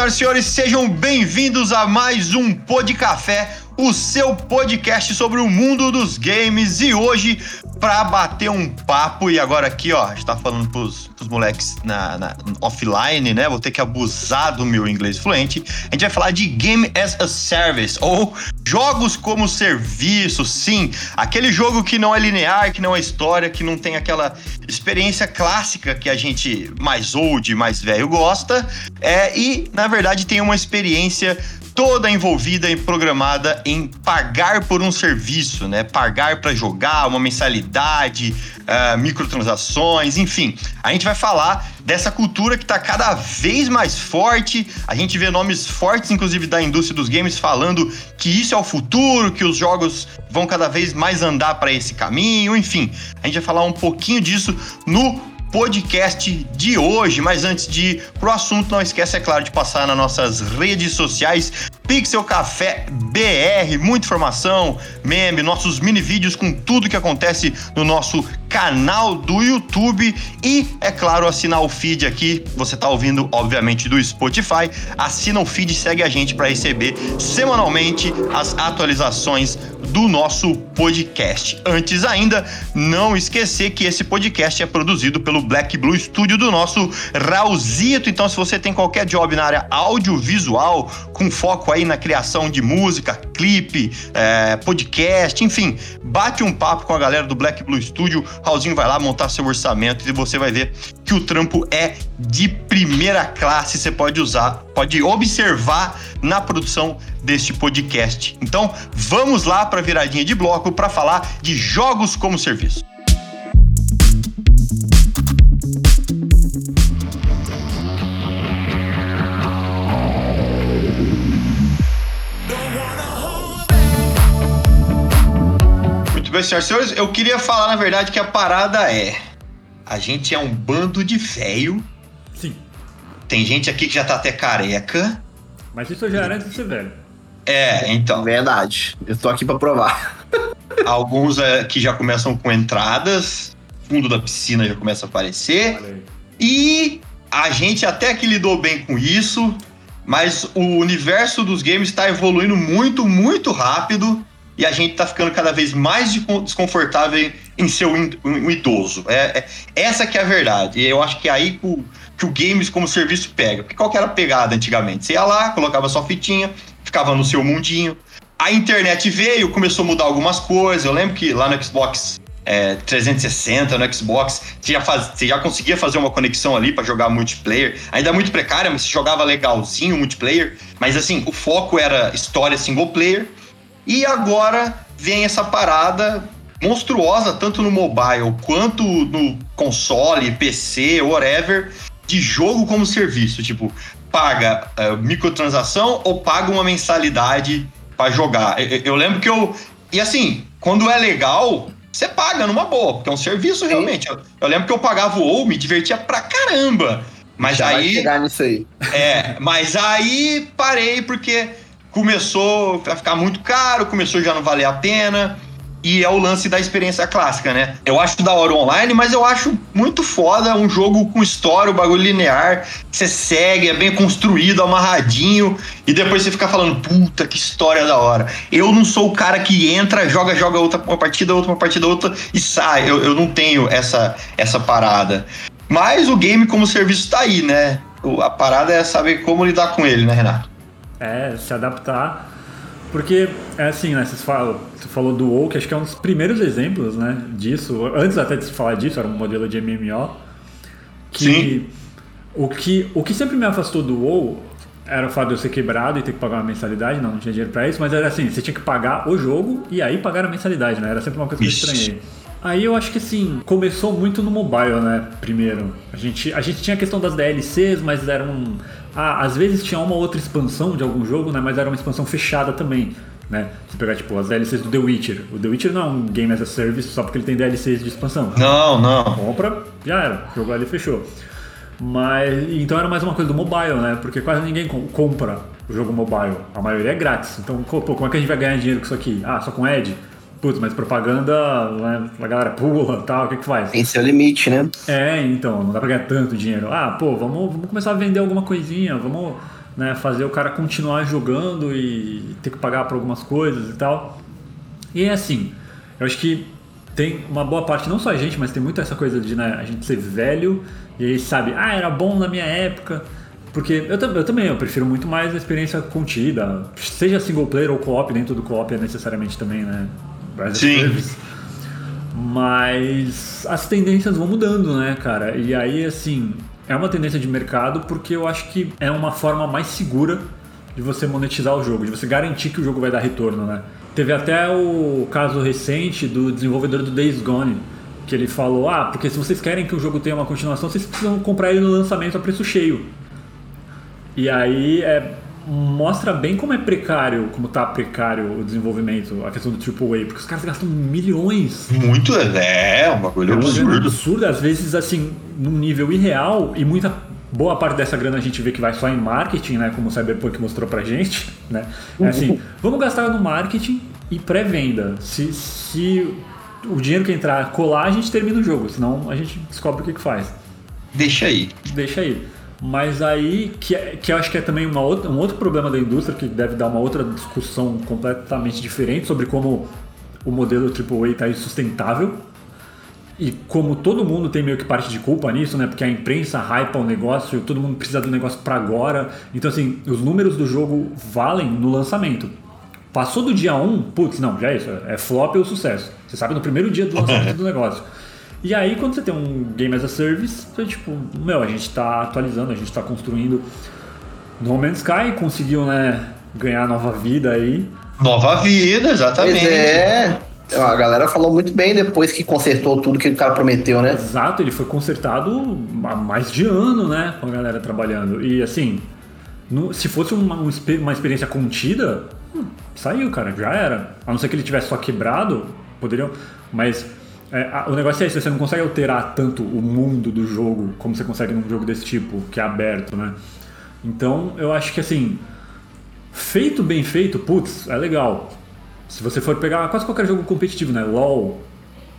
Senhoras e senhores, sejam bem-vindos a mais um Pod Café, o seu podcast sobre o mundo dos games. E hoje, para bater um papo, e agora aqui, ó, a gente tá falando pros, pros moleques na, na- offline, né? Vou ter que abusar do meu inglês fluente. A gente vai falar de Game as a Service, ou jogos como serviço, sim. Aquele jogo que não é linear, que não é história, que não tem aquela experiência clássica que a gente mais old, mais velho gosta. É, e, na verdade, tem uma experiência toda envolvida e programada em pagar por um serviço, né? Pagar para jogar, uma mensalidade, ah, microtransações, enfim. A gente vai falar dessa cultura que está cada vez mais forte. A gente vê nomes fortes, inclusive da indústria dos games, falando que isso é o futuro, que os jogos vão cada vez mais andar para esse caminho, enfim. A gente vai falar um pouquinho disso no podcast de hoje. Mas antes de ir pro assunto, não esquece, é claro, de passar nas nossas redes sociais. Pixel Café BR, muita informação, meme, nossos mini vídeos com tudo que acontece no nosso canal do YouTube e, é claro, assinar o feed aqui. Você tá ouvindo, obviamente, do Spotify. Assina o feed e segue a gente para receber semanalmente as atualizações do nosso podcast. Antes ainda, não esquecer que esse podcast é produzido pelo Black Blue Studio do nosso Raulzito. Então, se você tem qualquer job na área audiovisual, com foco aí na criação de música, clipe, é, podcast, enfim, bate um papo com a galera do Black Blue Studio. Raulzinho vai lá montar seu orçamento e você vai ver que o trampo é de primeira classe. Você pode usar, pode observar na produção deste podcast. Então, vamos lá para a viradinha de bloco para falar de jogos como serviço. Senhoras e senhores, eu queria falar, na verdade, que a parada é. A gente é um bando de velho. Sim, Tem gente aqui que já tá até careca. mas isso já era antes de ser velho. É, então. Verdade. Eu tô aqui pra provar. Alguns é, que já começam com entradas, fundo da piscina já começa a aparecer. Aí. E a gente até que lidou bem com isso, mas o universo dos games está evoluindo muito, muito rápido. E a gente tá ficando cada vez mais de- desconfortável em ser um, idoso. É, é- essa que é a verdade. Eu acho que é aí que o, que o games como serviço pega. Porque qual que era a pegada antigamente? Você ia lá, colocava sua fitinha, ficava no seu mundinho. A internet veio, começou a mudar algumas coisas. Eu lembro que lá no Xbox é, 360, no Xbox, você já, faz- você já conseguia fazer uma conexão ali pra jogar multiplayer. Ainda muito precária, mas você jogava legalzinho multiplayer. Mas assim, o foco era história single player. E agora vem essa parada monstruosa, tanto no mobile quanto no console, PC, whatever, de jogo como serviço. Tipo, paga eh, microtransação ou paga uma mensalidade pra jogar. Eu, eu lembro que eu. E assim, quando é legal, você paga numa boa, porque é um serviço realmente. Eu, eu lembro que eu pagava o WoW, me divertia pra caramba. Mas Já vai aí. chegar nisso aí. É, mas aí parei porque começou a ficar muito caro, começou já não valer a pena. E é o lance da experiência clássica, né? Eu acho da hora online, mas eu acho muito foda um jogo com história, o bagulho linear. Você segue, é bem construído, amarradinho. E depois você fica falando, puta, que história da hora. Eu não sou o cara que entra, joga, joga outra uma partida, outra uma partida, outra e sai. Eu, eu não tenho essa, essa parada. Mas o game como serviço tá aí, né? A parada é saber como lidar com ele, né, Renato? É, se adaptar. Porque, é assim, né? Você falou, você falou do WoW, que acho que é um dos primeiros exemplos, né? Disso. Antes até de se falar disso, era um modelo de MMO. Que Sim. O que, o que sempre me afastou do WoW era o fato de eu ser quebrado e ter que pagar uma mensalidade. Não, não tinha dinheiro pra isso, mas era assim: você tinha que pagar o jogo e aí pagar a mensalidade, né? Era sempre uma coisa que eu estranhei. Aí eu acho que assim, começou muito no mobile, né? Primeiro. A gente, a gente tinha a questão das DLCs, mas eram. Ah, às vezes tinha uma outra expansão de algum jogo, né? Mas era uma expansão fechada também. Né? Se pegar tipo as DLCs do The Witcher. O The Witcher não é um game as a service só porque ele tem DLCs de expansão. Não, não. Compra, já era. Jogou ali fechou. Mas então era mais uma coisa do mobile, né? Porque quase ninguém com- compra o jogo mobile. A maioria é grátis. Então, pô, como é que a gente vai ganhar dinheiro com isso aqui? Ah, só com ad? Putz, mas propaganda, né? a galera pula tal, o que que faz? Tem seu limite, né? É, então, não dá pra ganhar tanto dinheiro. Ah, pô, vamos, vamos começar a vender alguma coisinha, vamos né, fazer o cara continuar jogando e ter que pagar por algumas coisas e tal. E é assim, eu acho que tem uma boa parte, não só a gente, mas tem muito essa coisa de né, a gente ser velho e aí sabe, ah, era bom na minha época. Porque eu, eu também, eu prefiro muito mais a experiência contida, seja single player ou co-op, nem tudo co-op é necessariamente também, né? Sim. service. Mas as tendências vão mudando, né, cara? E aí, assim, é uma tendência de mercado porque eu acho que é uma forma mais segura de você monetizar o jogo, de você garantir que o jogo vai dar retorno, né? Teve até o caso recente do desenvolvedor do Days Gone, que ele falou: ah, porque se vocês querem que o jogo tenha uma continuação, vocês precisam comprar ele no lançamento a preço cheio. E aí é, mostra bem como é precário, como tá precário o desenvolvimento, a questão do AAA, porque os caras gastam milhões Muito. É, um bagulho é absurdo. absurda, às vezes assim, num nível irreal, e muita boa parte dessa grana a gente vê que vai só em marketing, né? Como o Cyberpunk mostrou pra gente, né? É assim, vamos gastar no marketing e pré-venda. Se, se o dinheiro que entrar colar, a gente termina o jogo, senão a gente descobre o que, que faz. Deixa aí. Deixa aí. Mas aí, que, é- que eu acho que é também uma outra, um outro problema da indústria, que deve dar uma outra discussão completamente diferente sobre como o modelo AAA está insustentável. E como todo mundo tem meio que parte de culpa nisso, né? Porque a imprensa hypa o negócio, todo mundo precisa do negócio para agora. Então, assim, os números do jogo valem no lançamento. Passou do dia 1, putz, não, já é isso. É flop ou sucesso. Você sabe no primeiro dia do lançamento do negócio. E aí, quando você tem um Game as a Service, você, tipo, meu, a gente tá atualizando, a gente tá construindo. No Man's Sky conseguiu, né, ganhar nova vida aí. Nova vida, Pois exatamente. é. A galera falou muito bem depois que consertou tudo que o cara prometeu, né? Exato, ele foi consertado há mais de ano, né? Com a galera trabalhando. E assim, no- se fosse uma, um uma experiência contida, hum, saiu, cara, já era. A não ser que ele tivesse só quebrado, poderiam. Mas é, o negócio é esse, você não consegue alterar tanto o mundo do jogo como você consegue num jogo desse tipo, que é aberto, né? Então eu acho que assim, feito bem feito, putz, é legal. Se você for pegar quase qualquer jogo competitivo, né? LOL,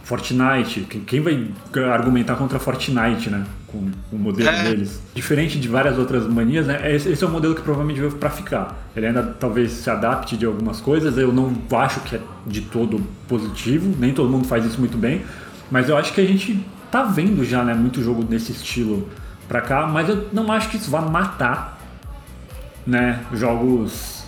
Fortnite, quem- vai argumentar contra Fortnite, né? Com o modelo É. deles. Diferente de várias outras manias, né? Esse, é um modelo que provavelmente veio pra ficar. Ele ainda talvez se adapte de algumas coisas, eu não acho que é de todo positivo, nem todo mundo faz isso muito bem, mas eu acho que a gente tá vendo já, né? Muito jogo desse estilo pra cá, mas eu não acho que isso vá matar, né? Jogos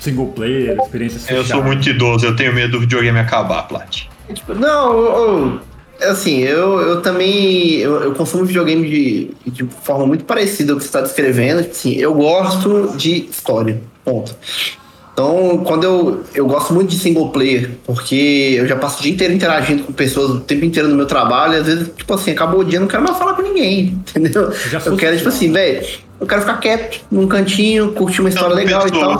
single player, experiências Eu sou fechadas. muito idoso, eu tenho medo do videogame acabar, Plat. Tipo, não, eu- eu- assim, eu, eu também eu, eu consumo videogame de, de forma muito parecida ao que você está descrevendo. Tipo assim, eu gosto de história. Ponto. Então, quando eu, eu gosto muito de single player, porque eu já passo o dia inteiro interagindo com pessoas o tempo inteiro no meu trabalho, e às vezes, tipo assim, acabou o dia, eu não quero mais falar com ninguém, entendeu? Já Eu quero, tipo social. assim, velho, eu quero ficar quieto, num cantinho, curtir uma história legal e tal.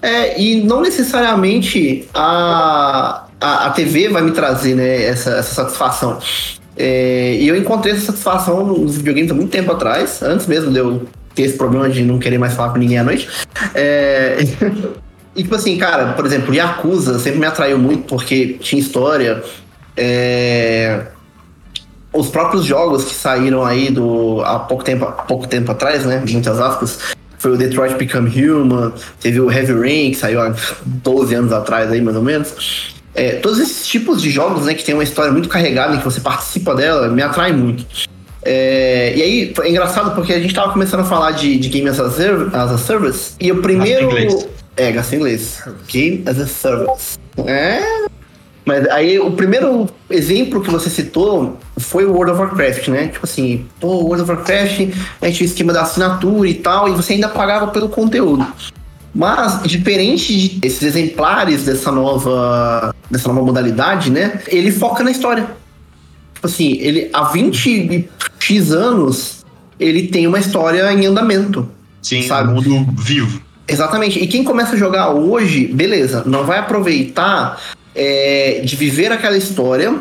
É, e não necessariamente a, a, a TV vai me trazer né, essa, essa satisfação. É, e eu encontrei essa satisfação nos videogames há muito tempo atrás, antes mesmo de eu ter esse problema de não querer mais falar com ninguém à noite. É, e tipo assim, cara, por exemplo, Yakuza sempre me atraiu muito porque tinha história. é, os próprios jogos que saíram aí do, há pouco tempo, há pouco tempo atrás, né? Muitas aspas. Foi o Detroit Become Human, teve o Heavy Rain, que saiu há 12 anos atrás aí, mais ou menos. É, todos esses tipos de jogos, né, que tem uma história muito carregada e que você participa dela, me atrai muito. É, e aí, é engraçado porque a gente tava começando a falar de, de Game as a, Serv- as a Service, e o primeiro... Gasta. É, gasta em inglês. Game as a Service. É, mas aí o primeiro exemplo que você citou foi o World of Warcraft, né? Tipo assim, pô, World of Warcraft, a gente tinha o esquema da assinatura e tal, e você ainda pagava pelo conteúdo. Mas, diferente de esses exemplares dessa nova, dessa nova modalidade, né? Ele foca na história. Tipo assim, ele há 20 X anos, ele tem uma história em andamento. Sim, Sabe? um mundo vivo. Exatamente. E quem começa a jogar hoje, beleza, não vai aproveitar é, de viver aquela história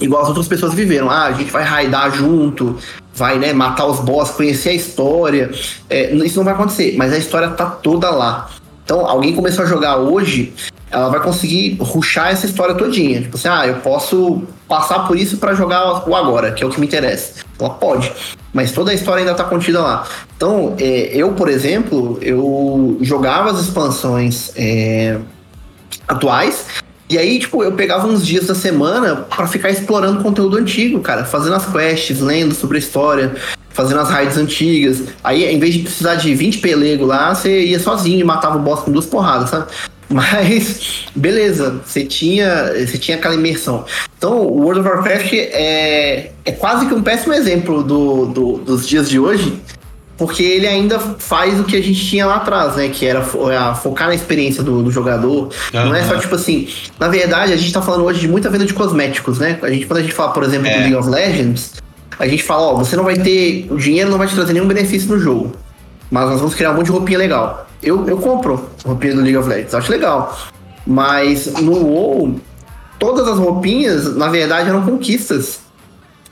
igual as outras pessoas viveram. Ah, a gente vai raidar junto, vai né, matar os boss, conhecer a história. É, isso não vai acontecer, mas a história tá toda lá. Então, alguém começou a jogar hoje, ela vai conseguir ruxar essa história todinha. Tipo assim, ah, eu posso passar por isso para jogar o agora, que é o que me interessa. Ela pode, mas toda a história ainda tá contida lá. Então, é, eu, por exemplo, eu jogava as expansões é, atuais e aí, tipo, eu pegava uns dias da semana para ficar explorando conteúdo antigo, cara, fazendo as quests, lendo sobre a história, fazendo as raids antigas. Aí, em vez de precisar de 20 pelego lá, você ia sozinho e matava o boss com duas porradas, sabe? Mas, beleza, você tinha, você tinha aquela imersão. Então, o World of Warcraft é, é quase que um péssimo exemplo do, do, dos dias de hoje, porque ele ainda faz o que a gente tinha lá atrás, né? Que era a focar na experiência do, do jogador. Não é só tipo assim. Na verdade, a gente tá falando hoje de muita venda de cosméticos, né? A gente, quando a gente fala, por exemplo, É. do League of Legends, a gente fala, ó, você não vai ter. O dinheiro não vai te trazer nenhum benefício no jogo. Mas nós vamos criar um monte de roupinha legal. Eu, eu compro roupinha do League of Legends, acho legal. Mas no WoW, todas as roupinhas, na verdade, eram conquistas.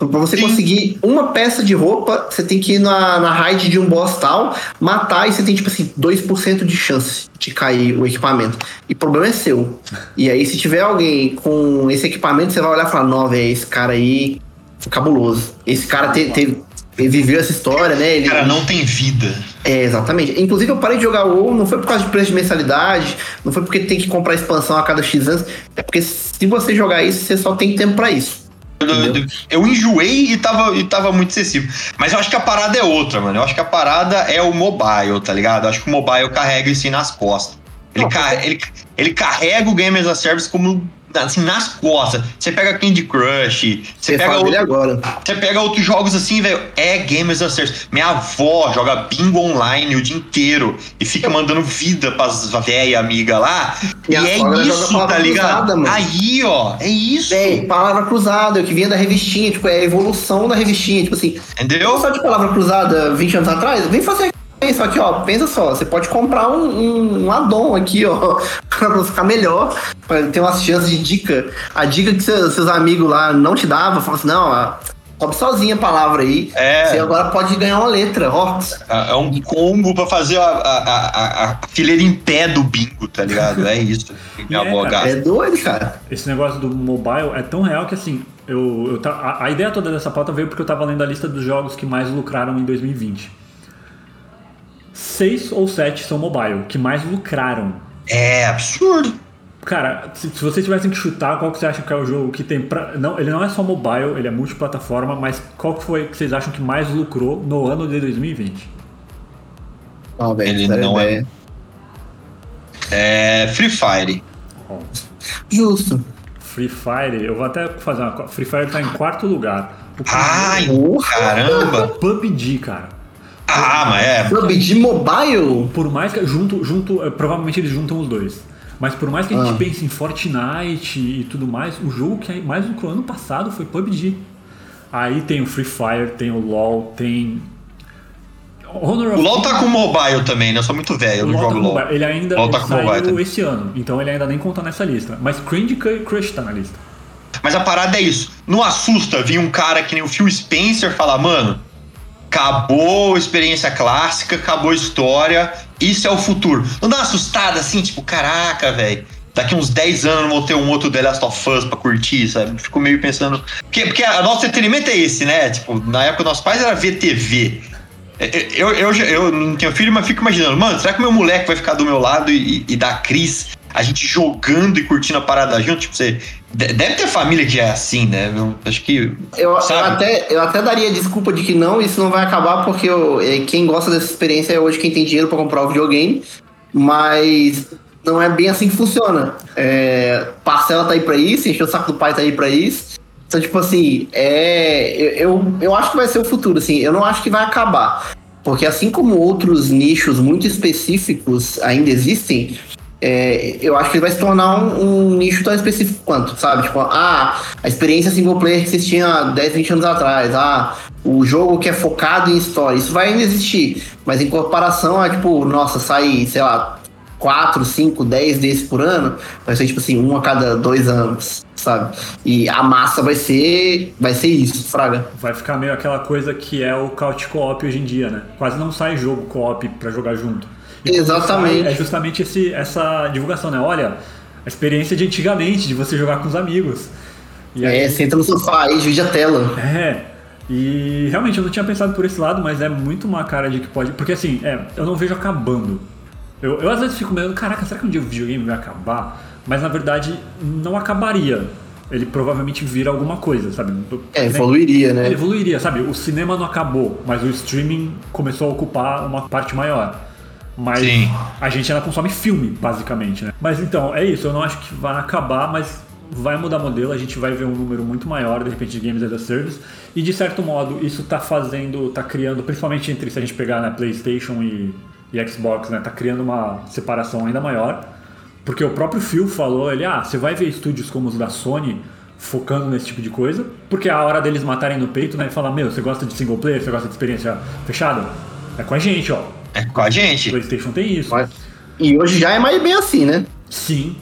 Pra você Sim. conseguir uma peça de roupa, você tem que ir na, na raid de um boss tal, matar e você tem, tipo assim, 2% de chance de cair o equipamento. E o problema é seu. E aí, se tiver alguém com esse equipamento, você vai olhar e falar: Não, velho, esse cara aí foi cabuloso. Esse cara te- teve- ele viveu essa história, né? Ele, Cara, não tem vida. é, exatamente. Inclusive, eu parei de jogar o WoW, não foi por causa de preço de mensalidade, não foi porque tem que comprar expansão a cada X anos, é porque se você jogar isso, você só tem tempo pra isso. Eu, Entendeu? eu enjoei e tava, e tava muito excessivo. Mas eu acho que a parada é outra, mano. Eu acho que a parada é o mobile, tá ligado? Eu acho que o mobile carrega isso aí nas costas. Ele, Não, ca- ele, ele carrega o Game as a Service como assim, nas costas. Você pega Candy Crush, você Você pega outro, agora. Você pega outros jogos assim, velho, é Game as a Service. Minha avó joga bingo online o dia inteiro e fica mandando vida pras velha amiga lá. E, é isso, tá ligado? cruzada, mano. Aí, ó, é isso. Véi, palavra cruzada, que vinha da revistinha, tipo, é a evolução da revistinha, tipo assim, Entendeu? só de palavra cruzada 20 anos atrás, vem fazer isso aqui, ó, pensa só, você pode comprar um, um, um addon aqui, ó, pra você ficar melhor, pra ter umas chances de dica. A dica que seus, seus amigos lá não te davam, fala assim, não, ó, sobe sozinha a palavra aí, É. você agora pode ganhar uma letra, ó. É é um combo pra fazer a, a, a, a fileira em pé do bingo, tá ligado? É isso é, avó cara, É doido, cara. Esse negócio do mobile é tão real que assim, eu, eu a, a ideia toda dessa pauta veio porque eu tava lendo a lista dos jogos que mais lucraram em 2020. Seis ou sete são mobile, que mais lucraram. É absurdo. Cara, se, se vocês tivessem que chutar, qual que você acha que é o jogo que tem pra. Não, ele não é só mobile, ele é multiplataforma, mas qual que foi que vocês acham que mais lucrou no ano de 2020? Ó, velho, Ele não é-. É Free Fire. Ó, Justo. Free Fire, eu vou até fazer uma. Free Fire tá em quarto lugar. O Ai, Porra. caramba. PUBG, cara. Ah, mas é. Clube de mobile? Por mais que. Junto, junto, eh, provavelmente eles juntam os dois. Mas por mais que a gente Ah. pense em Fortnite e tudo mais, o jogo que mais lucrou ano passado foi PUBG. Aí tem o Free Fire, tem o LoL, tem. Honor O of LoL tá com mobile também, né? Eu sou muito velho, eu O não LoL tá jogo com LoL. mobile. Ele ainda LoL tá com mobile saiu também. esse ano, então ele ainda nem conta nessa lista. Mas Candy Crush tá na lista. Mas a parada é isso. Não assusta vir um cara que nem o Phil Spencer falar, mano, acabou experiência clássica, acabou história, isso é o futuro. Não dá uma assustada assim, tipo, caraca, velho. Daqui uns 10 anos vou ter um outro The Last of Us pra curtir, sabe? Fico meio pensando. Porque, porque a nosso entretenimento é esse, né? Tipo, na época nossos pais era VTV. Eu, eu, eu, eu não tenho filho, mas fico imaginando, mano, será que meu moleque vai ficar do meu lado e, e da Cris, a gente jogando e curtindo a parada junto? Tipo, você. De- Deve ter família que é assim, né? Eu acho que. Eu, eu até, eu até daria desculpa de que não, isso não vai acabar, porque eu- é, quem gosta dessa experiência é hoje quem tem dinheiro pra comprar o videogame, mas não é bem assim que funciona. É, parcela tá aí pra isso, encher o saco do pai tá aí pra isso. Então, tipo assim, é, eu, eu acho que vai ser o futuro, assim, eu não acho que vai acabar. Porque assim como outros nichos muito específicos ainda existem, é, eu acho que ele vai se tornar um, um, nicho tão específico quanto, sabe? Tipo, ah, a experiência single player que vocês tinham há 10, 20 anos atrás, ah, o jogo que é focado em história, isso vai ainda existir, mas em comparação a, tipo, nossa, sai, sei lá, 4, 5, 10 desses por ano, vai ser tipo assim, um a cada dois anos, sabe? E a massa vai ser vai ser isso, fraga. Vai ficar meio aquela coisa que é o couch co-op hoje em dia, né? Quase não sai jogo co-op para jogar junto. E Exatamente. é justamente esse, essa divulgação, né? Olha, a experiência de antigamente, de você jogar com os amigos. E aí, é, senta no sofá aí, divide a tela. É, e realmente eu não tinha pensado por esse lado, mas é muito uma cara de que pode. Porque assim, é, eu não vejo acabando eu, eu às vezes fico meio, caraca, será que um dia o videogame vai acabar? Mas na verdade não acabaria. Ele provavelmente vira alguma coisa, sabe? É, evoluiria, né? Ele evoluiria, sabe? O cinema não acabou, mas o streaming começou a ocupar uma parte maior. Mas Sim. a gente ainda consome filme, basicamente, né? Mas então, é isso. Eu não acho que vai acabar, mas vai mudar modelo. A gente vai ver um número muito maior, de repente, de games as a service. E de certo modo, isso tá fazendo, tá criando, principalmente entre se a gente pegar na né, PlayStation e e Xbox, né, tá criando uma separação ainda maior, porque o próprio Phil falou, ele, ah, você vai ver estúdios como os da Sony focando nesse tipo de coisa, porque é a hora deles matarem no peito, né, e falar, meu, você gosta de single player, você gosta de experiência fechada? É com a gente, ó. É com a gente. PlayStation tem isso. E hoje já é mais bem assim, né? Sim,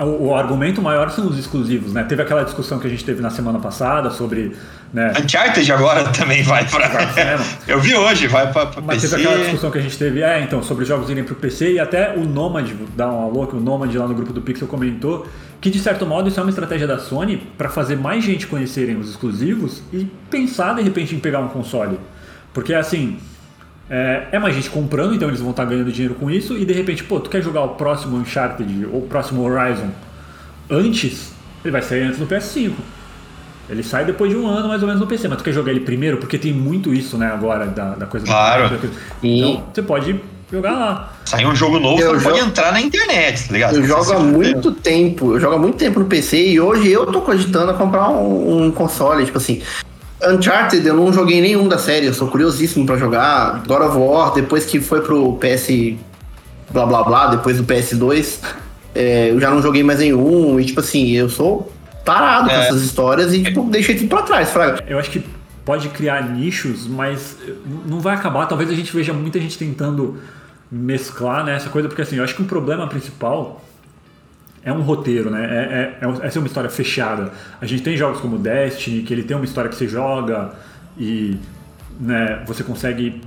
o, o, argumento maior são os exclusivos, né? Teve aquela discussão que a gente teve na semana passada sobre. Né? Uncharted agora também vai para. Eu vi hoje, vai para PC. Mas teve aquela discussão que a gente teve, é, então, sobre jogos irem para o PC e até o Nomad, dá um alô, que o Nomad lá no grupo do Pixel comentou que de certo modo isso é uma estratégia da Sony para fazer mais gente conhecerem os exclusivos e pensar de repente em pegar um console. Porque assim, é, é, mais gente comprando, então eles vão estar ganhando dinheiro com isso. E de repente, pô, tu quer jogar o próximo Uncharted ou o próximo Horizon antes? Ele vai sair antes do PS5. Ele sai depois de um ano mais ou menos no PC, mas tu quer jogar ele primeiro? Porque tem muito isso, né, agora, da, da coisa Claro. Da Então você pode jogar lá. Sai um jogo novo, eu você jogo... pode entrar na internet, tá ligado? Eu jogo há muito tempo, eu jogo há muito tempo no PC e hoje eu tô cogitando a comprar um, um console, tipo assim. Uncharted eu não joguei nenhum da série, eu sou curiosíssimo para jogar. God of War, depois que foi pro PS blá blá blá, depois do PS2, é, eu já não joguei mais nenhum. E tipo assim, eu sou parado é. com essas histórias e tipo, deixei tudo pra trás, fraga. Eu acho que pode criar nichos, mas não vai acabar. Talvez a gente veja muita gente tentando mesclar né, essa coisa, porque assim, eu acho que o problema principal é um roteiro, né? É, é, é, essa é uma história fechada. A gente tem jogos como Destiny, que ele tem uma história que você joga e né, você consegue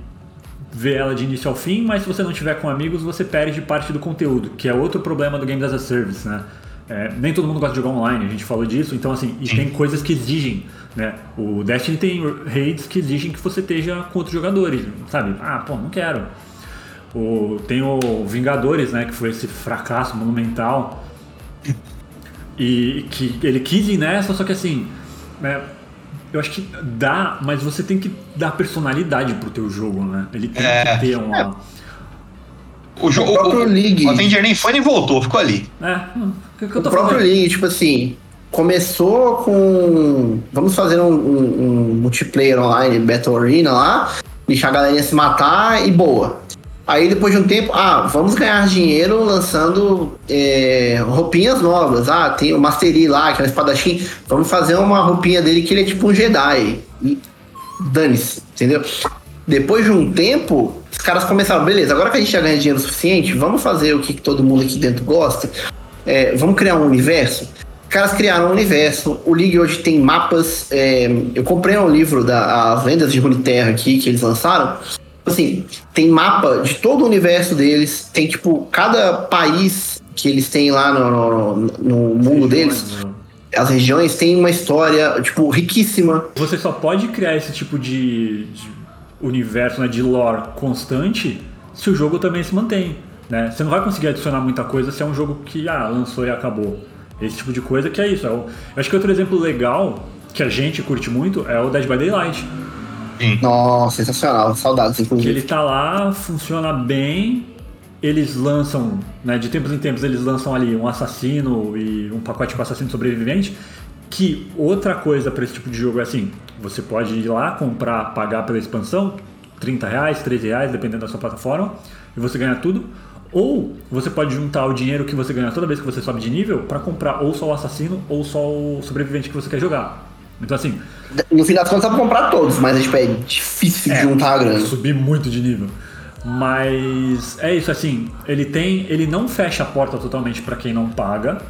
ver ela de início ao fim, mas se você não tiver com amigos, você perde parte do conteúdo, que é outro problema do Games as a Service, né? É, nem todo mundo gosta de jogar online, a gente falou disso, então assim, e tem coisas que exigem, né? O Destiny tem raids que exigem que você esteja com outros jogadores, sabe? Ah, pô, não quero. O, tem o Vingadores, né, que foi esse fracasso monumental, e que ele quis ir nessa, só que assim, né, eu acho que dá, mas você tem que dar personalidade pro teu jogo, né? Ele tem é. que ter uma. É. O, jogo, o próprio o, League. O Avenger nem foi nem voltou, ficou ali. É. Que que o próprio falando? League, tipo assim, começou com. Vamos fazer um, um, um multiplayer online, Battle Arena lá, deixar a galera se matar e boa. Aí depois de um tempo, ah, vamos ganhar dinheiro lançando é, roupinhas novas. Ah, tem o Mastery lá, que é um espadachim. Vamos fazer uma roupinha dele que ele é tipo um Jedi. Dane-se, entendeu? Depois de um tempo, os caras começaram, beleza, agora que a gente já ganha dinheiro suficiente, vamos fazer o que todo mundo aqui dentro gosta. É, vamos criar um universo. Os caras criaram um universo. O League hoje tem mapas. É, eu comprei um livro da As Lendas de Runeterra aqui que eles lançaram assim, tem mapa de todo o universo deles, tem tipo, cada país que eles têm lá no, no, no mundo deles. Né? As regiões têm uma história, tipo, riquíssima. Você só pode criar esse tipo de, de universo, né, de lore constante se o jogo também se mantém. Né? Você não vai conseguir adicionar muita coisa se é um jogo que ah, lançou e acabou. Esse tipo de coisa que é isso. É eu acho que outro exemplo legal que a gente curte muito é o Dead by Daylight. Sim. Nossa, sensacional. Saudades, inclusive. Que ele tá lá, funciona bem. Eles lançam, né, de tempos em tempos, eles lançam ali um assassino e um pacote com assassino sobrevivente. Que outra coisa para esse tipo de jogo é assim: você pode ir lá, comprar, pagar pela expansão, 30 reais, 13 reais, dependendo da sua plataforma, e você ganha tudo. Ou você pode juntar o dinheiro que você ganha toda vez que você sobe de nível para comprar ou só o assassino ou só o sobrevivente que você quer jogar. Então assim. No final das contas dá pra comprar todos, mas tipo, é difícil é, juntar a grana. Subir muito de nível. Mas é isso assim, ele tem, ele não fecha a porta totalmente para quem não paga.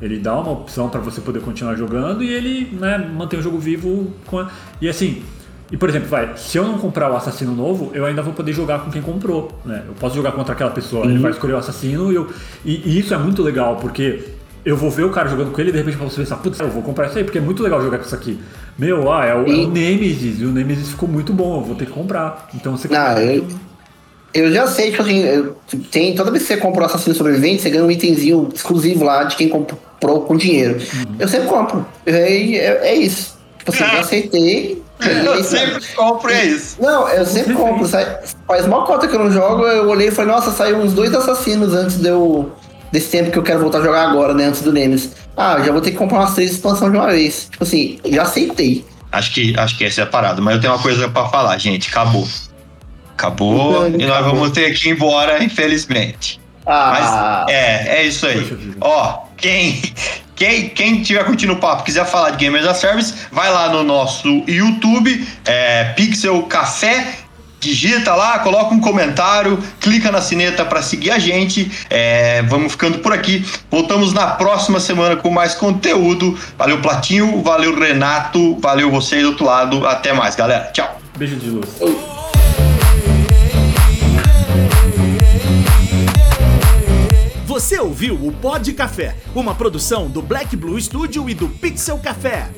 Ele dá uma opção para você poder continuar jogando e ele, né, mantém o jogo vivo com a... e assim, e por exemplo, vai, se eu não comprar o assassino novo, eu ainda vou poder jogar com quem comprou, né? Eu posso jogar contra aquela pessoa, uhum. ele vai escolher o assassino e, eu, e, e, isso é muito legal, porque eu vou ver o cara jogando com ele e de repente eu posso pensar, putz, eu vou comprar isso aí, porque é muito legal jogar com isso aqui. Meu, ah, é o, e... é o Nemesis, e o Nemesis ficou muito bom, eu vou ter que comprar. Então você ah, eu, eu já sei, tipo assim, eu, tem, toda vez que você compra o assassino sobrevivente, você ganha um itemzinho exclusivo lá de quem comprou com dinheiro. Uhum. Eu sempre compro. É, é, é isso. Tipo assim, eu já aceitei eu sempre compro, é isso. Não, eu sempre compro. Sai, faz uma cota que eu não jogo, eu olhei e falei, nossa, saiu uns dois assassinos antes de eu, desse tempo que eu quero voltar a jogar agora, né? Antes do Nemesis. Ah, já vou ter que comprar umas três expansões de uma vez. Tipo assim, já aceitei. Acho que, acho que essa é a parada. Mas eu tenho uma coisa pra falar, gente. Acabou. Acabou e nós vamos ter que ir embora, infelizmente. Ah. Mas é, é isso aí. Ó, quem, quem, quem tiver curtindo o papo, quiser falar de Gamers as Service, vai lá no nosso YouTube, é, Pixel Café, digita lá, coloca um comentário, clica na sineta para seguir a gente. É, vamos ficando por aqui. Voltamos na próxima semana com mais conteúdo. Valeu, Platinho, valeu, Renato, valeu você do outro lado. Até mais, galera. Tchau. Beijo de luz. Você ouviu o Pod Café, uma produção do Black Blue Studio e do Pixel Café.